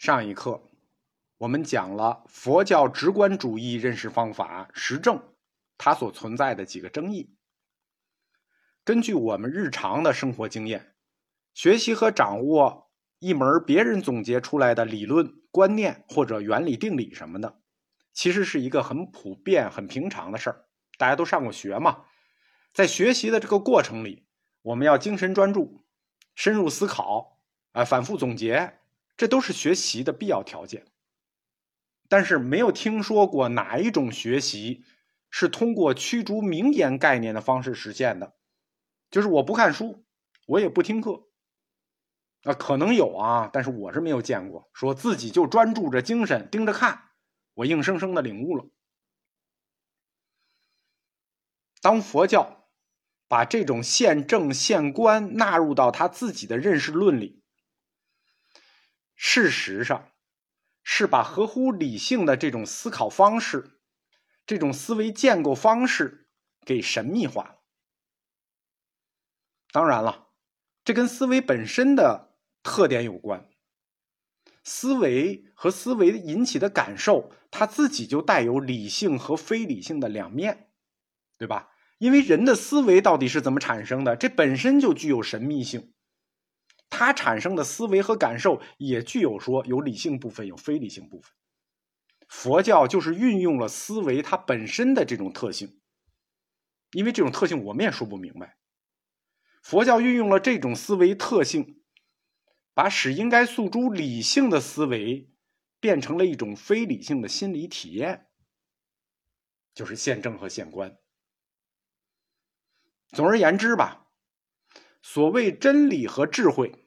上一课我们讲了佛教直观主义认识方法实证，它所存在的几个争议。根据我们日常的生活经验，学习和掌握一门别人总结出来的理论、观念或者原理、定理什么的，其实是一个很普遍、很平常的事儿。大家都上过学嘛，在学习的这个过程里，我们要精神专注、深入思考，啊，反复总结。这都是学习的必要条件，但是没有听说过哪一种学习是通过驱逐名言概念的方式实现的。就是我不看书，我也不听课，啊，可能有啊，但是我是没有见过，说自己就专注着精神盯着看，我硬生生的领悟了。当佛教把这种现证现观纳入到他自己的认识论里。事实上，是把合乎理性的这种思考方式、这种思维建构方式给神秘化了。当然了，这跟思维本身的特点有关。思维和思维引起的感受，它自己就带有理性和非理性的两面，对吧？因为人的思维到底是怎么产生的，这本身就具有神秘性。它产生的思维和感受也具有说有理性部分，有非理性部分。佛教就是运用了思维它本身的这种特性，因为这种特性我们也说不明白。佛教运用了这种思维特性，把使应该诉诸理性的思维变成了一种非理性的心理体验，就是现证和现观。总而言之吧。所谓真理和智慧，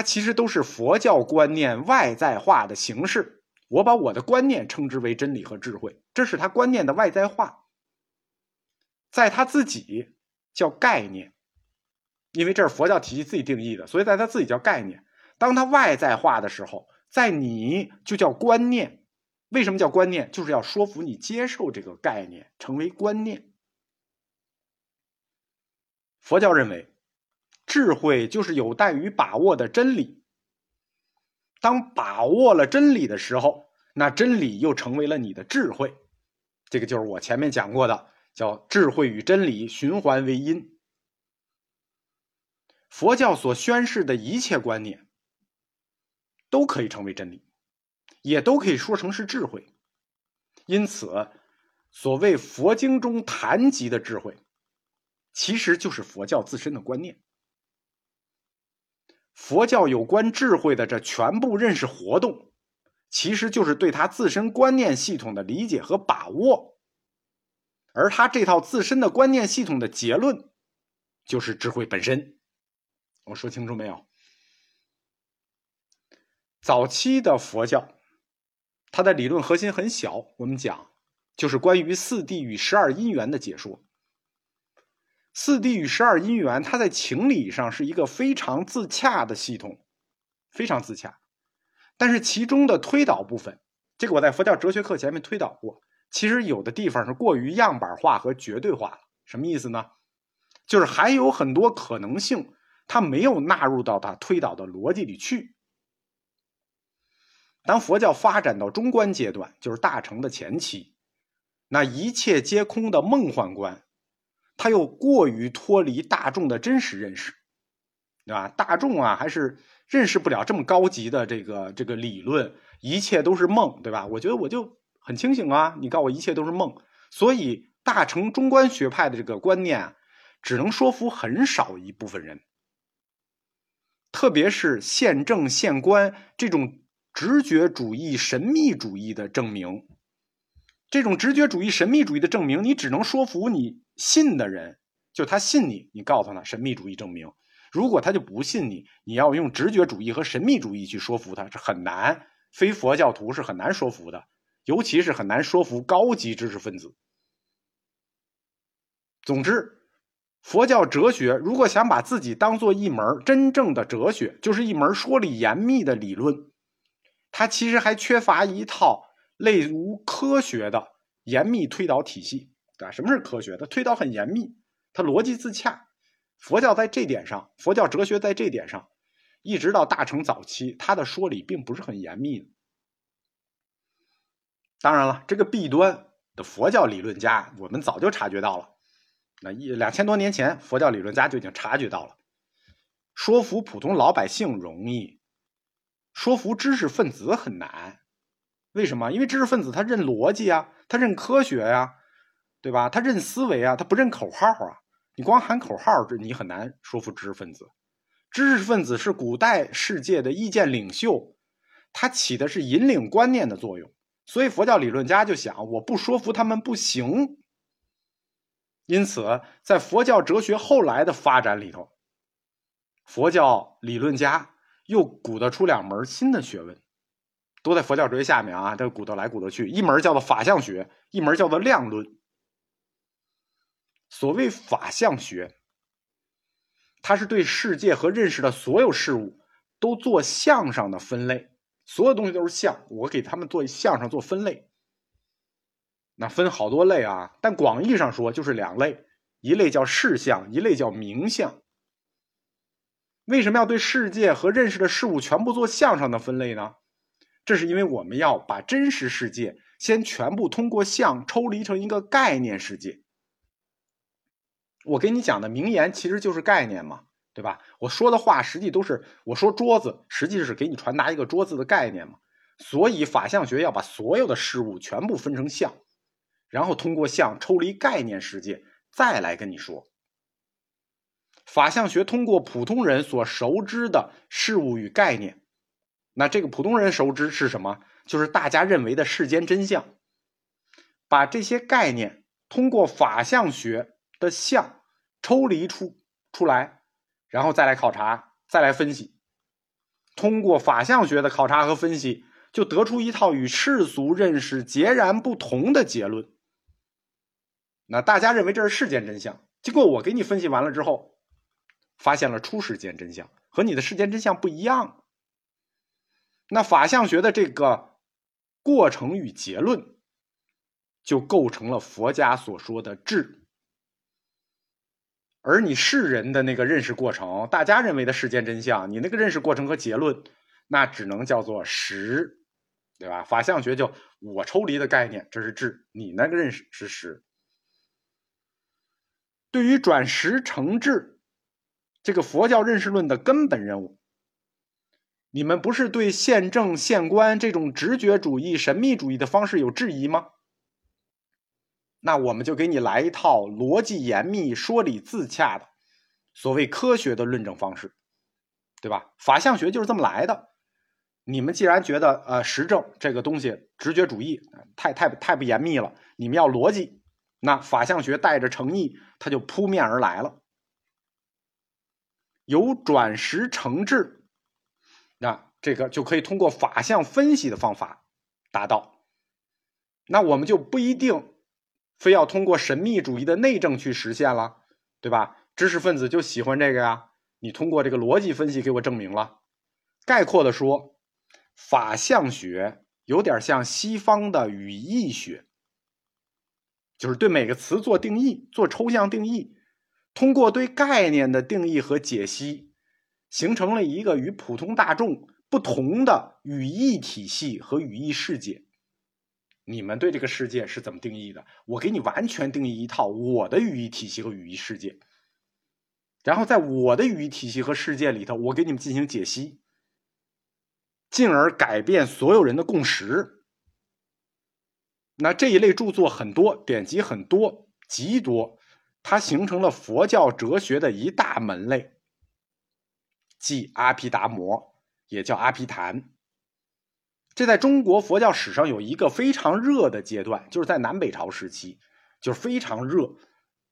它其实都是佛教观念外在化的形式。我把我的观念称之为真理和智慧，这是他观念的外在化，在他自己叫概念，因为这是佛教体系自己定义的，所以在他自己叫概念。当他外在化的时候，在你就叫观念。为什么叫观念？就是要说服你接受这个概念，成为观念。佛教认为。智慧就是有待于把握的真理。当把握了真理的时候，那真理又成为了你的智慧。这个就是我前面讲过的，叫智慧与真理循环为因。佛教所宣示的一切观念，都可以成为真理，也都可以说成是智慧。因此，所谓佛经中谈及的智慧，其实就是佛教自身的观念。佛教有关智慧的这全部认识活动，其实就是对他自身观念系统的理解和把握，而他这套自身的观念系统的结论，就是智慧本身。我说清楚没有？早期的佛教，它的理论核心很小，我们讲就是关于四谛与十二因缘的解说。四谛与十二因缘，它在情理上是一个非常自洽的系统，非常自洽。但是其中的推导部分，这个我在佛教哲学课前面推导过，其实有的地方是过于样板化和绝对化了。什么意思呢？就是还有很多可能性，它没有纳入到它推导的逻辑里去。当佛教发展到中观阶段，就是大成的前期，那一切皆空的梦幻观。他又过于脱离大众的真实认识，对吧？大众啊，还是认识不了这么高级的这个这个理论，一切都是梦，对吧？我觉得我就很清醒啊，你告诉我一切都是梦，所以大乘中观学派的这个观念，只能说服很少一部分人，特别是现政现观这种直觉主义、神秘主义的证明。这种直觉主义、神秘主义的证明，你只能说服你信的人，就他信你，你告诉他神秘主义证明。如果他就不信你，你要用直觉主义和神秘主义去说服他，是很难。非佛教徒是很难说服的，尤其是很难说服高级知识分子。总之，佛教哲学如果想把自己当做一门真正的哲学，就是一门说理严密的理论，它其实还缺乏一套。类如科学的严密推导体系，对吧？什么是科学？它推导很严密，它逻辑自洽。佛教在这点上，佛教哲学在这点上，一直到大乘早期，他的说理并不是很严密。当然了，这个弊端的佛教理论家，我们早就察觉到了。那一两千多年前，佛教理论家就已经察觉到了，说服普通老百姓容易，说服知识分子很难。为什么？因为知识分子他认逻辑啊，他认科学呀，对吧？他认思维啊，他不认口号啊。你光喊口号，这你很难说服知识分子。知识分子是古代世界的意见领袖，他起的是引领观念的作用。所以佛教理论家就想，我不说服他们不行。因此，在佛教哲学后来的发展里头，佛教理论家又鼓捣出两门新的学问。都在佛教哲学下面啊，这鼓捣来鼓捣去，一门叫做法相学，一门叫做量论。所谓法相学，它是对世界和认识的所有事物都做相上的分类，所有东西都是相，我给他们做相上做分类。那分好多类啊，但广义上说就是两类，一类叫事相，一类叫名相。为什么要对世界和认识的事物全部做相上的分类呢？这是因为我们要把真实世界先全部通过相抽离成一个概念世界。我给你讲的名言其实就是概念嘛，对吧？我说的话实际都是我说桌子，实际是给你传达一个桌子的概念嘛。所以法相学要把所有的事物全部分成相，然后通过相抽离概念世界，再来跟你说。法相学通过普通人所熟知的事物与概念。那这个普通人熟知是什么？就是大家认为的世间真相。把这些概念通过法相学的相抽离出出来，然后再来考察，再来分析。通过法相学的考察和分析，就得出一套与世俗认识截然不同的结论。那大家认为这是世间真相，经过我给你分析完了之后，发现了初世间真相和你的世间真相不一样。那法相学的这个过程与结论，就构成了佛家所说的智。而你世人的那个认识过程，大家认为的世间真相，你那个认识过程和结论，那只能叫做实，对吧？法相学就我抽离的概念，这是智；你那个认识是实。对于转实成智，这个佛教认识论的根本任务。你们不是对宪政宪官这种直觉主义、神秘主义的方式有质疑吗？那我们就给你来一套逻辑严密、说理自洽的所谓科学的论证方式，对吧？法相学就是这么来的。你们既然觉得呃实证这个东西直觉主义太太太不严密了，你们要逻辑，那法相学带着诚意，它就扑面而来了，由转实成智。那这个就可以通过法相分析的方法达到，那我们就不一定非要通过神秘主义的内证去实现了，对吧？知识分子就喜欢这个呀，你通过这个逻辑分析给我证明了。概括的说，法相学有点像西方的语义学，就是对每个词做定义、做抽象定义，通过对概念的定义和解析。形成了一个与普通大众不同的语义体系和语义世界。你们对这个世界是怎么定义的？我给你完全定义一套我的语义体系和语义世界，然后在我的语义体系和世界里头，我给你们进行解析，进而改变所有人的共识。那这一类著作很多，典籍很多，极多，它形成了佛教哲学的一大门类。即阿毗达摩，也叫阿毗昙。这在中国佛教史上有一个非常热的阶段，就是在南北朝时期，就是非常热，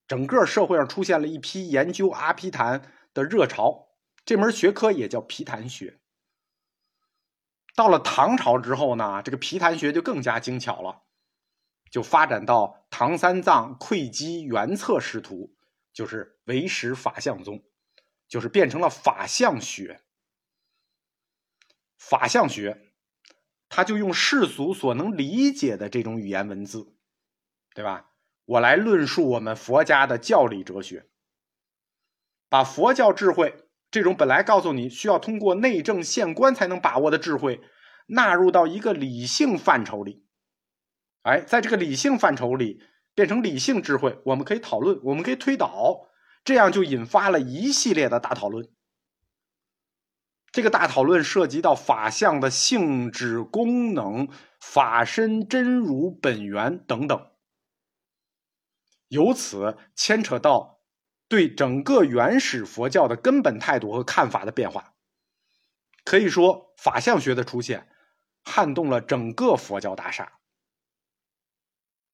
整个社会上出现了一批研究阿毗昙的热潮。这门学科也叫毗昙学。到了唐朝之后呢，这个毗昙学就更加精巧了，就发展到唐三藏窥基原策师徒，就是唯识法相宗。就是变成了法相学，法相学，他就用世俗所能理解的这种语言文字，对吧？我来论述我们佛家的教理哲学，把佛教智慧这种本来告诉你需要通过内政县官才能把握的智慧，纳入到一个理性范畴里。哎，在这个理性范畴里，变成理性智慧，我们可以讨论，我们可以推导，这样就引发了一系列的大讨论。这个大讨论涉及到法相的性质、功能、法身真如本源等等，由此牵扯到对整个原始佛教的根本态度和看法的变化。可以说，法相学的出现撼动了整个佛教大厦。